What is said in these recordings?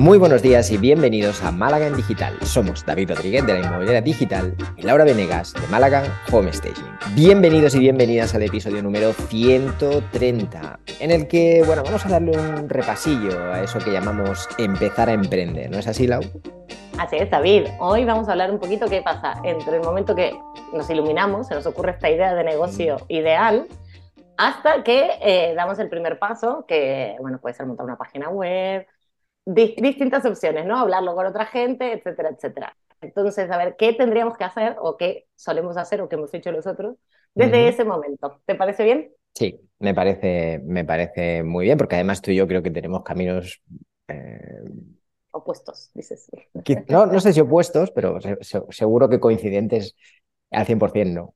Muy buenos días y bienvenidos a Málaga en Digital. Somos David Rodríguez de la Inmobiliaria Digital y Laura Venegas de Málaga Home Staging. Bienvenidos y bienvenidas al episodio número 130, en el que, bueno, vamos a darle un repasillo a eso que llamamos empezar a emprender. ¿No es así, Lau? Así es, David. Hoy vamos a hablar un poquito qué pasa entre el momento que nos iluminamos, se nos ocurre esta idea de negocio ideal, hasta que eh, damos el primer paso, que bueno, puede ser montar una página web, distintas opciones, ¿no? Hablarlo con otra gente, etcétera, etcétera. Entonces, a ver, ¿qué tendríamos que hacer o qué solemos hacer o qué hemos hecho nosotros desde ese momento? ¿Te parece bien? Sí, me parece, me parece muy bien, porque además tú y yo creo que tenemos caminos... Eh, opuestos, dices. No, no sé si opuestos, pero seguro que coincidentes al 100%, ¿no?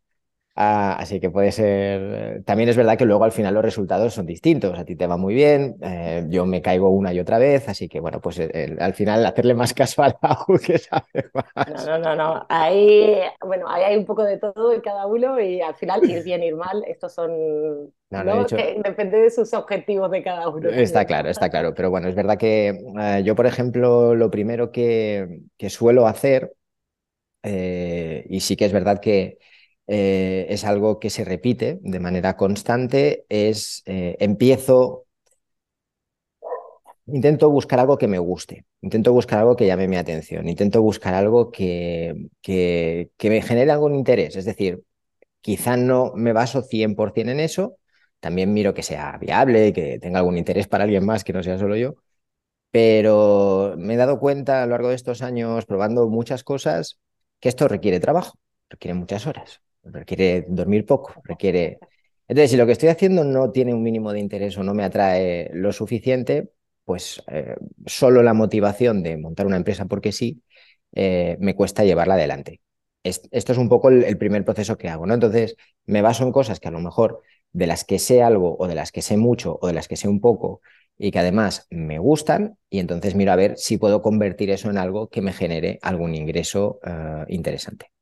Ah, así que puede ser. También es verdad que luego al final los resultados son distintos. A ti te va muy bien, eh, yo me caigo una y otra vez, así que bueno, pues eh, al final hacerle más caso a la que sabe más. No, no, no, no. Ahí, bueno, ahí hay un poco de todo en cada uno y al final ir bien, ir mal, estos son. No, depende de sus objetivos de cada uno. Está claro, está claro. Pero bueno, es verdad que eh, yo, por ejemplo, lo primero que, que suelo hacer, y sí que es verdad que eh, es algo que se repite de manera constante, es eh, empiezo, intento buscar algo que me guste, intento buscar algo que llame mi atención, intento buscar algo que, que, que me genere algún interés, es decir, quizá no me baso 100% en eso, también miro que sea viable, que tenga algún interés para alguien más, que no sea solo yo, pero me he dado cuenta a lo largo de estos años, probando muchas cosas, que esto requiere trabajo, requiere muchas horas requiere dormir poco, requiere... Entonces, si lo que estoy haciendo no tiene un mínimo de interés o no me atrae lo suficiente, pues eh, solo la motivación de montar una empresa porque sí, eh, me cuesta llevarla adelante. esto es un poco el, primer proceso que hago, ¿no? Entonces, me baso en cosas que a lo mejor de las que sé algo o de las que sé mucho o de las que sé un poco y que además me gustan y entonces miro a ver si puedo convertir eso en algo que me genere algún ingreso eh, interesante.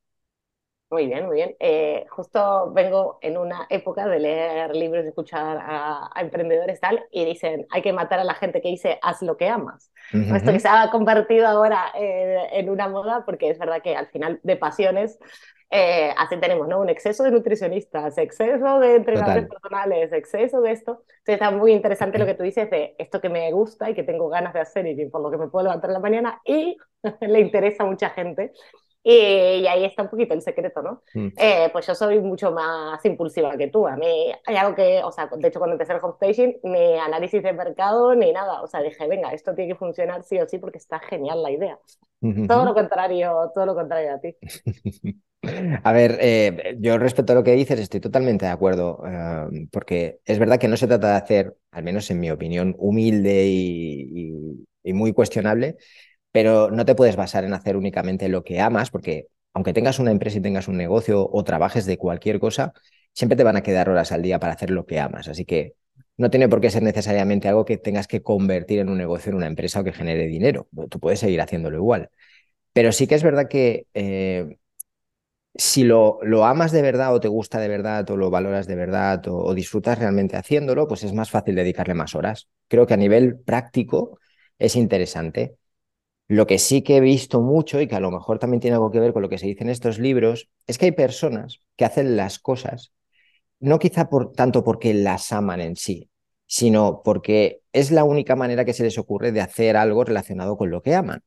Muy bien, muy bien. Eh, justo vengo en una época de leer libros, de escuchar a, emprendedores tal, y dicen, hay que matar a la gente que dice, haz lo que amas. Esto que se ha convertido ahora eh, en una moda, porque es verdad que al final de pasiones, eh, así tenemos, ¿no? Un exceso de nutricionistas, exceso de entrenadores personales, exceso de esto. Entonces está muy interesante lo que tú dices de esto que me gusta y que tengo ganas de hacer y por lo que me puedo levantar en la mañana y le interesa a mucha gente. Y, ahí está un poquito el secreto, ¿no? Mm. Eh, pues yo soy mucho más impulsiva que tú. A mí hay algo que, o sea, de hecho cuando empecé el homestaging, ni análisis de mercado ni nada. O sea, dije, venga, esto tiene que funcionar sí o sí porque está genial la idea. Todo lo contrario, todo lo contrario a ti. A ver, eh, yo respecto a lo que dices estoy totalmente de acuerdo, eh, porque es verdad que no se trata de hacer, al menos en mi opinión, humilde y muy cuestionable, pero no te puedes basar en hacer únicamente lo que amas, porque aunque tengas una empresa y tengas un negocio o trabajes de cualquier cosa, siempre te van a quedar horas al día para hacer lo que amas. Así que no tiene por qué ser necesariamente algo que tengas que convertir en un negocio, en una empresa o que genere dinero. Tú puedes seguir haciéndolo igual. Pero sí que es verdad que eh, si lo, amas de verdad o te gusta de verdad o lo valoras de verdad o, disfrutas realmente haciéndolo, pues es más fácil dedicarle más horas. Creo que a nivel práctico es interesante. Lo que sí que he visto mucho y que a lo mejor también tiene algo que ver con lo que se dice en estos libros, es que hay personas que hacen las cosas, no quizá por tanto porque las aman en sí, sino porque es la única manera que se les ocurre de hacer algo relacionado con lo que aman.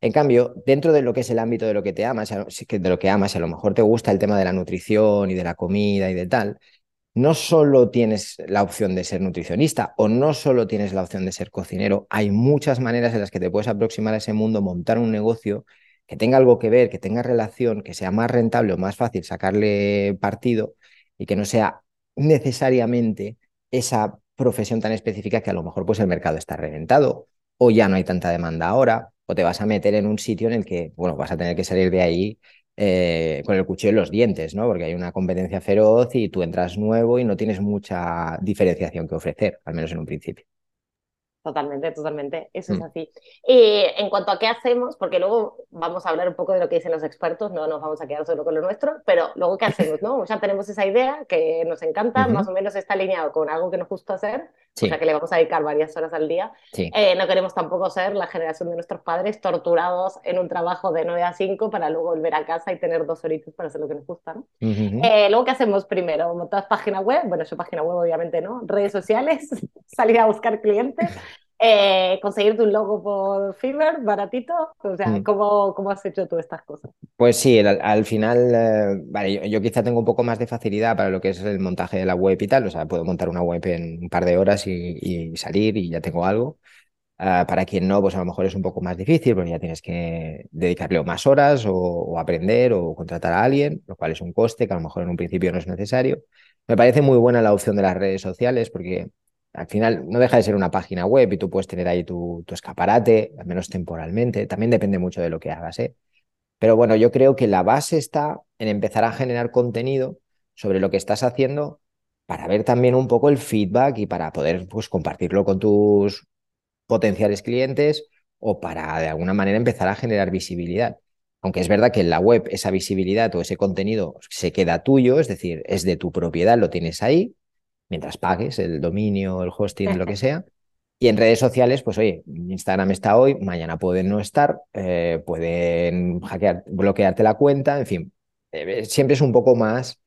En cambio, dentro de lo que es el ámbito de lo que te amas, de lo que amas, a lo mejor te gusta el tema de la nutrición y de la comida y de tal, no solo tienes la opción de ser nutricionista o no solo tienes la opción de ser cocinero, hay muchas maneras en las que te puedes aproximar a ese mundo, montar un negocio que tenga algo que ver, que tenga relación, que sea más rentable o más fácil sacarle partido y que no sea necesariamente esa profesión tan específica que a lo mejor pues el mercado está reventado o ya no hay tanta demanda ahora o te vas a meter en un sitio en el que, bueno, vas a tener que salir de ahí eh, con el cuchillo en los dientes, ¿no? Porque hay una competencia feroz y tú entras nuevo y no tienes mucha diferenciación que ofrecer, al menos en un principio. Totalmente, totalmente. Eso es mm. así. Y en cuanto a qué hacemos, porque luego vamos a hablar un poco de lo que dicen los expertos, no nos vamos a quedar solo con lo nuestro, pero luego qué hacemos, ¿no? Ya tenemos esa idea que nos encanta, más o menos está alineado con algo que nos gusta hacer, o sea que le vamos a dedicar varias horas al día. Eh, no queremos tampoco ser la generación de nuestros padres torturados en un trabajo de 9 a 5 para luego volver a casa y tener dos horitas para hacer lo que nos gusta, ¿no? Eh, luego, ¿qué hacemos primero? ¿Montar página web? Bueno, su página web obviamente no. Redes sociales, salir a buscar clientes. Eh, conseguirte un logo por Fiverr baratito. O sea, mm. ¿cómo, ¿cómo, has hecho tú estas cosas? Pues sí, al, final, eh, vale, yo, quizá tengo un poco más de facilidad para lo que es el montaje de la web y tal. O sea, puedo montar una web en un par de horas y, salir y ya tengo algo. Ah, para quien no, pues a lo mejor es un poco más difícil porque ya tienes que dedicarle más horas o, o, aprender o contratar a alguien, lo cual es un coste que a lo mejor en un principio no es necesario. Me parece muy buena la opción de las redes sociales porque al final no deja de ser una página web y tú puedes tener ahí tu, escaparate, al menos temporalmente. También depende mucho de lo que hagas. ¿eh? Pero bueno, yo creo que la base está en empezar a generar contenido sobre lo que estás haciendo para ver también un poco el feedback y para poder pues, compartirlo con tus potenciales clientes o para de alguna manera empezar a generar visibilidad. Aunque es verdad que en la web esa visibilidad o ese contenido se queda tuyo, es decir, es de tu propiedad, lo tienes ahí, mientras pagues el dominio, el hosting, lo que sea. Y en redes sociales, pues oye, Instagram está hoy, mañana pueden no estar, eh, pueden hackear, bloquearte la cuenta, en fin, eh, siempre es un poco más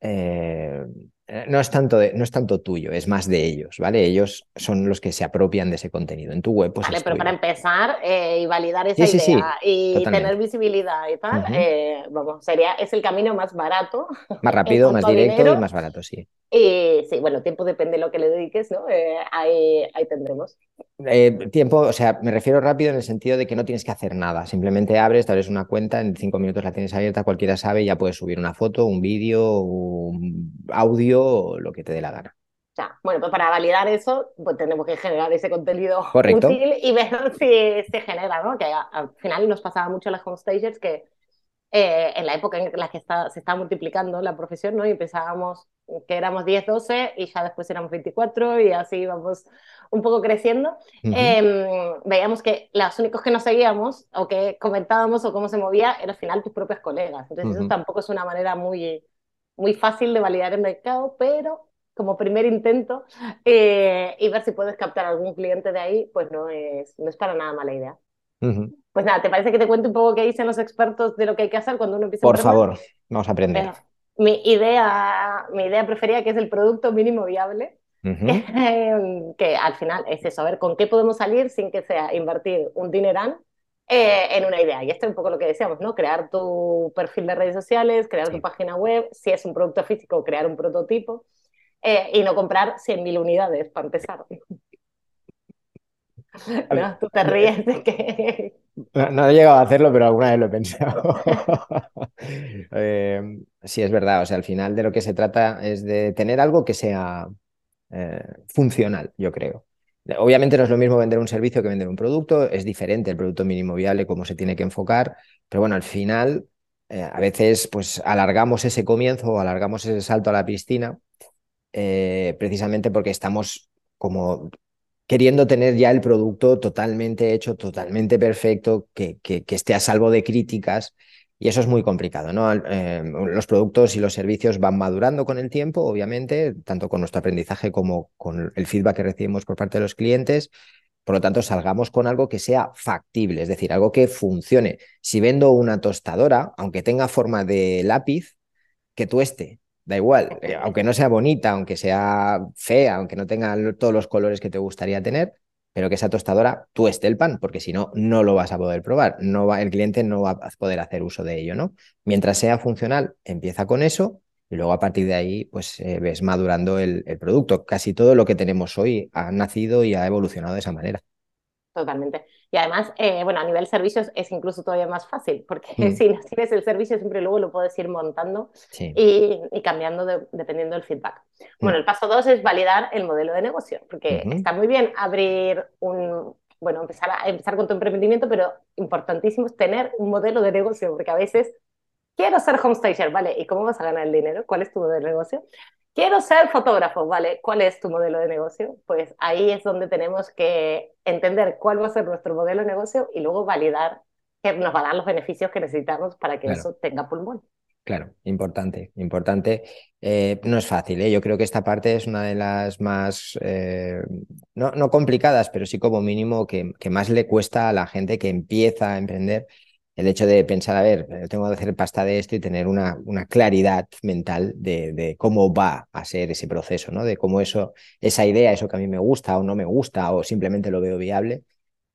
eh, no es, tanto no es tanto tuyo, es más de ellos, ¿vale? Ellos son los que se apropian de ese contenido. En tu web, pues. Vale, pero para empezar eh, y validar esa idea y tener visibilidad y tal, eh, vamos, sería, es el camino más barato. Más rápido, más directo y más barato, sí. Y sí, bueno, tiempo depende de lo que le dediques, ¿no? ahí, ahí tendremos. tiempo, o sea, me refiero rápido en el sentido de que no tienes que hacer nada. Simplemente abres, te abres una cuenta, en cinco minutos la tienes abierta, cualquiera sabe, y ya puedes subir una foto, un vídeo, un audio lo que te dé la gana. Ya, bueno, pues para validar eso, pues tenemos que generar ese contenido útil y ver si se genera, ¿no? Que al final nos pasaba mucho a las homestagers que eh, en la época en la que está, se está multiplicando la profesión, ¿no? Y empezábamos que éramos 10, 12 y ya después éramos 24 y así íbamos un poco creciendo. Em, veíamos que los únicos que nos seguíamos o que comentábamos o cómo se movía eran al final tus propios colegas. Entonces eso tampoco es una manera muy muy fácil de validar el mercado, pero como primer intento eh, y ver si puedes captar algún cliente de ahí, pues no es, no es para nada mala idea. Pues nada, ¿te parece que te cuente un poco qué dicen los expertos de lo que hay que hacer cuando uno empieza Por favor, vamos a aprender. mi, idea, mi idea preferida que es el producto mínimo viable, que al final es eso, a ver con qué podemos salir sin que sea invertir un dineral eh, en una idea. Y esto es un poco lo que decíamos, ¿no? Crear tu perfil de redes sociales, crear tu página web, si es un producto físico, crear un prototipo eh, y no comprar 100.000 unidades para empezar. no, tú te ríes de que... No, he llegado a hacerlo, pero alguna vez lo he pensado. Eh, sí, es verdad. O sea, al final de lo que se trata es de tener algo que sea funcional, yo creo. Obviamente no es lo mismo vender un servicio que vender un producto, es diferente el producto mínimo viable, cómo se tiene que enfocar, pero bueno, al final eh, a veces pues alargamos ese comienzo o alargamos ese salto a la piscina eh, precisamente porque estamos como queriendo tener ya el producto totalmente hecho, totalmente perfecto, que, que esté a salvo de críticas y eso es muy complicado, ¿no? Eh, los productos y los servicios van madurando con el tiempo, obviamente, tanto con nuestro aprendizaje como con el feedback que recibimos por parte de los clientes. Por lo tanto, salgamos con algo que sea factible, es decir, algo que funcione. Si vendo una tostadora, aunque tenga forma de lápiz, que tueste, da igual, eh, aunque no sea bonita, aunque sea fea, aunque no tenga todos los colores que te gustaría tener, pero que esa tostadora tueste el pan, porque si no, no lo vas a poder probar, no va, el cliente no va a poder hacer uso de ello, ¿no? Mientras sea funcional, empieza con eso y luego a partir de ahí, pues eh, ves madurando el, el producto. Casi todo lo que tenemos hoy ha nacido y ha evolucionado de esa manera. Totalmente. Y además, eh, bueno, a nivel servicios es incluso todavía más fácil, porque mm. si no tienes el servicio, siempre luego lo puedes ir montando y, cambiando dependiendo del feedback. Bueno, mm. el paso dos es validar el modelo de negocio, porque está muy bien abrir un, bueno, empezar, a, empezar con tu emprendimiento, pero importantísimo es tener un modelo de negocio, porque a veces quiero ser homestager, ¿vale? ¿Y cómo vas a ganar el dinero? ¿Cuál es tu modelo de negocio? Quiero ser fotógrafo, ¿vale? ¿Cuál es tu modelo de negocio? Pues ahí es donde tenemos que entender cuál va a ser nuestro modelo de negocio y luego validar que nos va a dar los beneficios que necesitamos para que eso tenga pulmón. Claro, importante, importante. Eh, no es fácil, ¿eh? yo creo que esta parte es una de las más, eh, no, no, complicadas, pero sí como mínimo que, que, más le cuesta a la gente que empieza a emprender el hecho de pensar, a ver, tengo que hacer pasta de esto y tener una, una claridad mental de, de, cómo va a ser ese proceso, ¿no? de cómo eso, esa idea, eso que a mí me gusta o no me gusta o simplemente lo veo viable,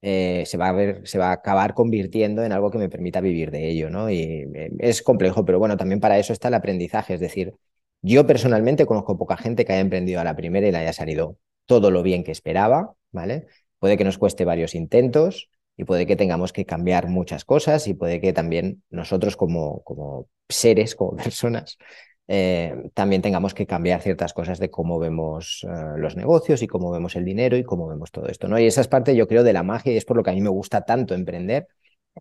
eh, se, va a ver, se va a acabar convirtiendo en algo que me permita vivir de ello, ¿no? Y eh, es complejo, pero bueno, también para eso está el aprendizaje, es decir, yo personalmente conozco poca gente que haya emprendido a la primera y le haya salido todo lo bien que esperaba, ¿vale? Puede que nos cueste varios intentos y puede que tengamos que cambiar muchas cosas y puede que también nosotros como, como seres, como personas, eh, también tengamos que cambiar ciertas cosas de cómo vemos eh, los negocios y cómo vemos el dinero y cómo vemos todo esto. ¿no? Y esa es parte, yo creo, de la magia y es por lo que a mí me gusta tanto emprender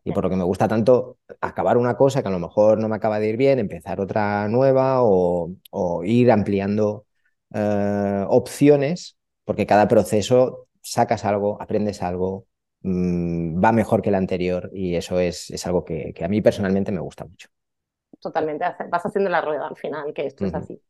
y por lo que me gusta tanto acabar una cosa que a lo mejor no me acaba de ir bien, empezar otra nueva o, ir ampliando eh, opciones, porque cada proceso sacas algo, aprendes algo, mm, va mejor que el anterior y eso es, es algo que a mí personalmente me gusta mucho totalmente, vas haciendo la rueda al final, que esto es así.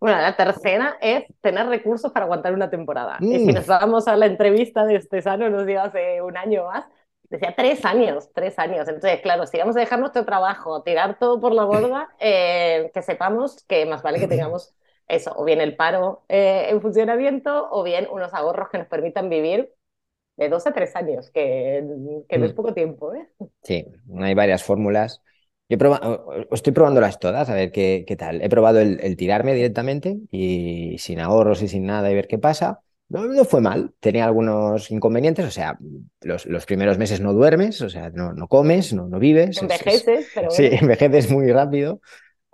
Bueno, la tercera es tener recursos para aguantar una temporada. Y si mm. nos vamos a la entrevista de este sano, nos dio hace un año más, decía tres años, tres años. Entonces, claro, si vamos a dejar nuestro trabajo, tirar todo por la borda, eh, que sepamos que más vale que tengamos eso, o bien el paro eh, en funcionamiento, o bien unos ahorros que nos permitan vivir de dos a tres años, que, que no es mm. poco tiempo. ¿eh? Sí, hay varias fórmulas. Yo estoy probándolas todas, a ver qué, qué tal. He probado el, tirarme directamente y sin ahorros y sin nada y ver qué pasa. No, no fue mal, tenía algunos inconvenientes, o sea, los, los primeros meses no duermes, o sea, no, no comes, no, no vives. Envejeces, pero Sí, envejeces muy rápido.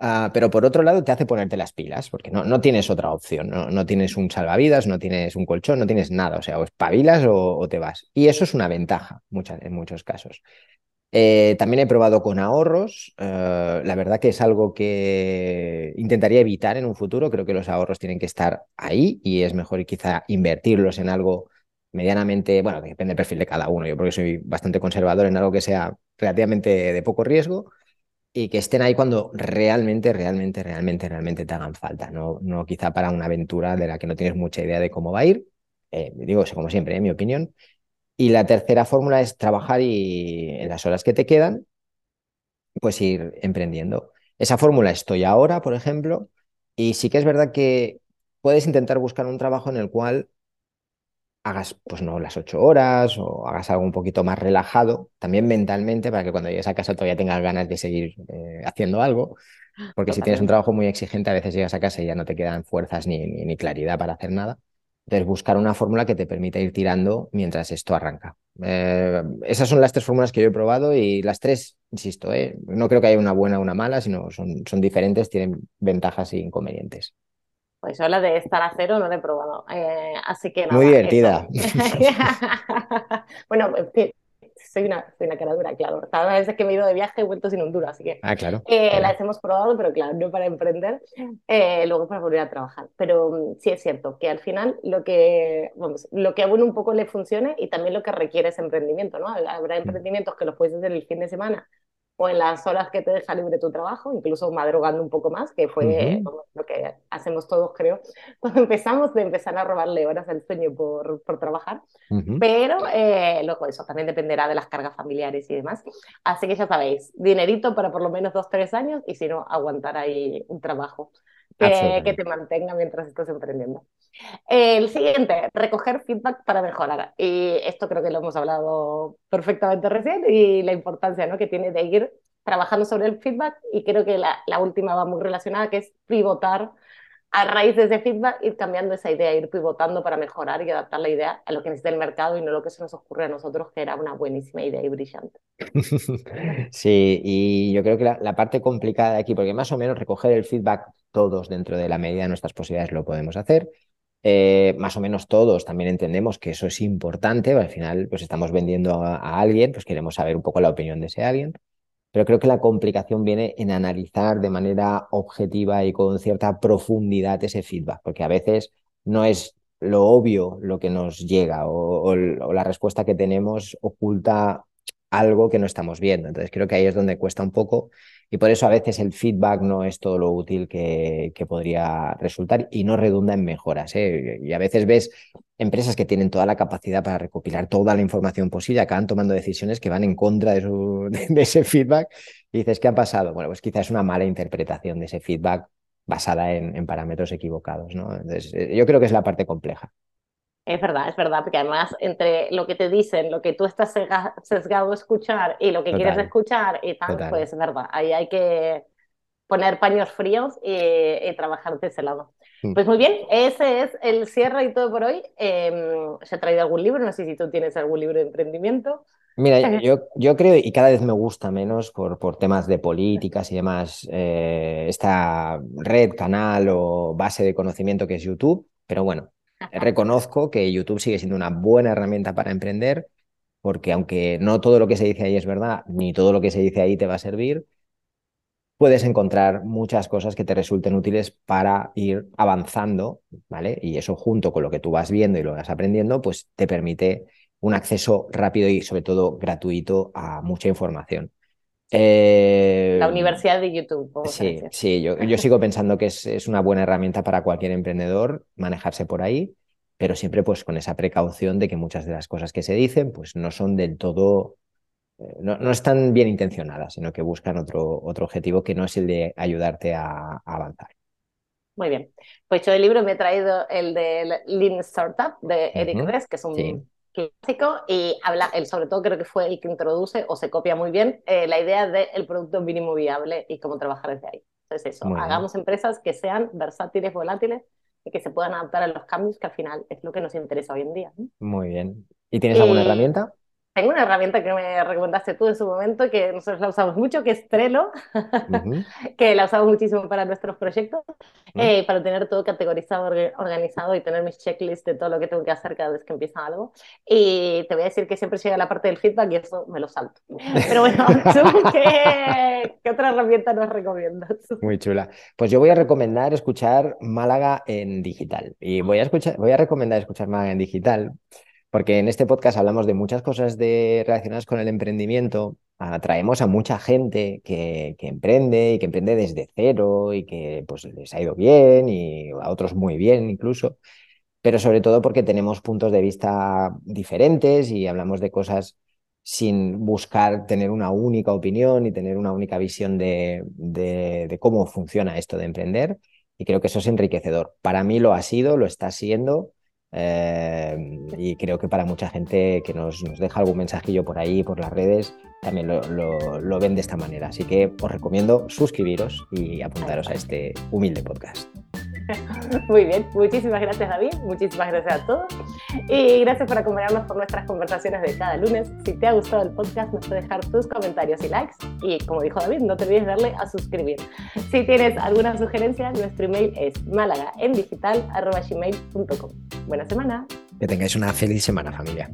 Uh, pero por otro lado te hace ponerte las pilas, porque no, no tienes otra opción, no, no, tienes un salvavidas, no tienes un colchón, no tienes nada, o sea, o espabilas o, o te vas. Y eso es una ventaja en muchos casos. Eh, también he probado con ahorros. Eh, la verdad que es algo que intentaría evitar en un futuro. Creo que los ahorros tienen que estar ahí y es mejor quizá invertirlos en algo medianamente, bueno, depende del perfil de cada uno. Yo porque soy bastante conservador en algo que sea relativamente de poco riesgo y que estén ahí cuando realmente, realmente, realmente, realmente te hagan falta. No, no quizá para una aventura de la que no tienes mucha idea de cómo va a ir. Eh, digo, como siempre, en mi opinión. Y la tercera fórmula es trabajar y en las horas que te quedan, pues ir emprendiendo. Esa fórmula estoy ahora, por ejemplo, y sí que es verdad que puedes intentar buscar un trabajo en el cual hagas, pues no, las ocho horas o hagas algo un poquito más relajado, también mentalmente, para que cuando llegues a casa todavía tengas ganas de seguir eh, haciendo algo. Porque si tienes un trabajo muy exigente, a veces llegas a casa y ya no te quedan fuerzas ni, ni claridad para hacer nada. Entonces, buscar una fórmula que te permita ir tirando mientras esto arranca. Eh, esas son las tres fórmulas que yo he probado y las tres, insisto, eh, no creo que haya una buena o una mala, sino son, son diferentes, tienen ventajas e inconvenientes. Pues yo la de estar a cero no la he probado. Eh, así que Muy divertida. bueno, soy una, soy una cara dura, claro. Cada vez que me he ido de viaje he vuelto sin Honduras, así que ah, claro, eh, las hemos probado, pero claro, no para emprender, eh, luego para volver a trabajar. Pero mm, sí es cierto que al final lo que, vamos, lo que a uno un poco le funcione y también lo que requiere es emprendimiento, ¿no? Habrá mm. emprendimientos que los puedes hacer el fin de semana o en las horas que te deja libre tu trabajo, incluso madrugando un poco más, que fue lo que hacemos todos, creo, cuando empezamos de empezar a robarle horas al sueño por, por trabajar. Pero eh, luego eso también dependerá de las cargas familiares y demás. Así que ya sabéis, dinerito para por lo menos dos, tres años y si no, aguantar ahí un trabajo que, que, te mantenga mientras estás emprendiendo. El siguiente, recoger feedback para mejorar. Y esto creo que lo hemos hablado perfectamente recién y la importancia ¿no? que tiene de ir trabajando sobre el feedback y creo que la, última va muy relacionada, que es pivotar a raíz de ese feedback, ir cambiando esa idea, ir pivotando para mejorar y adaptar la idea a lo que necesita el mercado y no lo que se nos ocurre a nosotros, que era una buenísima idea y brillante. Sí, y yo creo que la, la parte complicada de aquí, porque más o menos recoger el feedback todos dentro de la medida de nuestras posibilidades lo podemos hacer. Eh, más o menos todos también entendemos que eso es importante, al final pues estamos vendiendo a, alguien, pues queremos saber un poco la opinión de ese alguien. pero creo que la complicación viene en analizar de manera objetiva y con cierta profundidad ese feedback, porque a veces no es lo obvio lo que nos llega o, la respuesta que tenemos oculta algo que no estamos viendo. Entonces creo que ahí es donde cuesta un poco y por eso a veces el feedback no es todo lo útil que, podría resultar y no redunda en mejoras. ¿eh? Y a veces ves empresas que tienen toda la capacidad para recopilar toda la información posible, acaban tomando decisiones que van en contra de, ese feedback y dices, ¿qué ha pasado? Bueno, pues quizás es una mala interpretación de ese feedback basada en, parámetros equivocados. ¿no? Entonces, eh, yo creo que es la parte compleja. Es verdad, es verdad, porque además entre lo que te dicen, lo que tú estás sesgado a escuchar y lo que quieres escuchar y tal, pues es verdad, ahí hay que poner paños fríos y, trabajar de ese lado. Mm. Pues muy bien, ese es el cierre y todo por hoy. Eh, ¿Se ha traído algún libro? No sé si tú tienes algún libro de emprendimiento. Mira, yo, yo creo, y cada vez me gusta menos por, por temas de políticas y demás, eh, esta red, canal o base de conocimiento que es YouTube, pero bueno, reconozco que YouTube sigue siendo una buena herramienta para emprender, porque aunque no todo lo que se dice ahí es verdad, ni todo lo que se dice ahí te va a servir, puedes encontrar muchas cosas que te resulten útiles para ir avanzando, ¿vale? Y eso junto con lo que tú vas viendo y lo vas aprendiendo, pues te permite un acceso rápido y sobre todo gratuito a mucha información. Eh, la Universidad de YouTube. Sí, sí yo, yo, sigo pensando que es, es, una buena herramienta para cualquier emprendedor manejarse por ahí, pero siempre pues con esa precaución de que muchas de las cosas que se dicen pues no son del todo, eh, no, no, están bien intencionadas, sino que buscan otro, otro objetivo que no es el de ayudarte a, avanzar. Muy bien. Pues yo del libro me he traído el de Lean Startup de Eric uh que es un clásico y habla, él sobre todo creo que fue el que introduce o se copia muy bien eh, la idea del producto mínimo viable y cómo trabajar desde ahí. Entonces eso, hagamos empresas que sean versátiles, volátiles y que se puedan adaptar a los cambios que al final es lo que nos interesa hoy en día. Muy bien. ¿Y tienes alguna herramienta? Tengo una herramienta que me recomendaste tú en su momento, que nosotros la usamos mucho, que es Trello, que la usamos muchísimo para nuestros proyectos, eh, para tener todo categorizado, organizado y tener mis checklists de todo lo que tengo que hacer cada vez que empieza algo. Y te voy a decir que siempre llega la parte del feedback y eso me lo salto. Pero bueno, ¿tú qué, qué otra herramienta nos recomiendas? Muy chula. Pues yo voy a recomendar escuchar Málaga en digital. Y voy a, escuchar, voy a recomendar escuchar Málaga en digital porque en este podcast hablamos de muchas cosas de, relacionadas con el emprendimiento, atraemos a mucha gente que, emprende y que emprende desde cero y que pues, les ha ido bien y a otros muy bien incluso, pero sobre todo porque tenemos puntos de vista diferentes y hablamos de cosas sin buscar tener una única opinión y tener una única visión de, de cómo funciona esto de emprender. Y creo que eso es enriquecedor. Para mí lo ha sido, lo está siendo eh, y creo que para mucha gente que nos, nos, deja algún mensajillo por ahí, por las redes, también lo, lo, lo ven de esta manera. Así que os recomiendo suscribiros y apuntaros a este humilde podcast. Muy bien, muchísimas gracias David, muchísimas gracias a todos y gracias por acompañarnos por nuestras conversaciones de cada lunes. Si te ha gustado el podcast, nos puedes dejar tus comentarios y likes y como dijo David, no te olvides darle a suscribir. Si tienes alguna sugerencia, nuestro email es malagaendigital.gmail.com Buena semana. Que tengáis una feliz semana familia.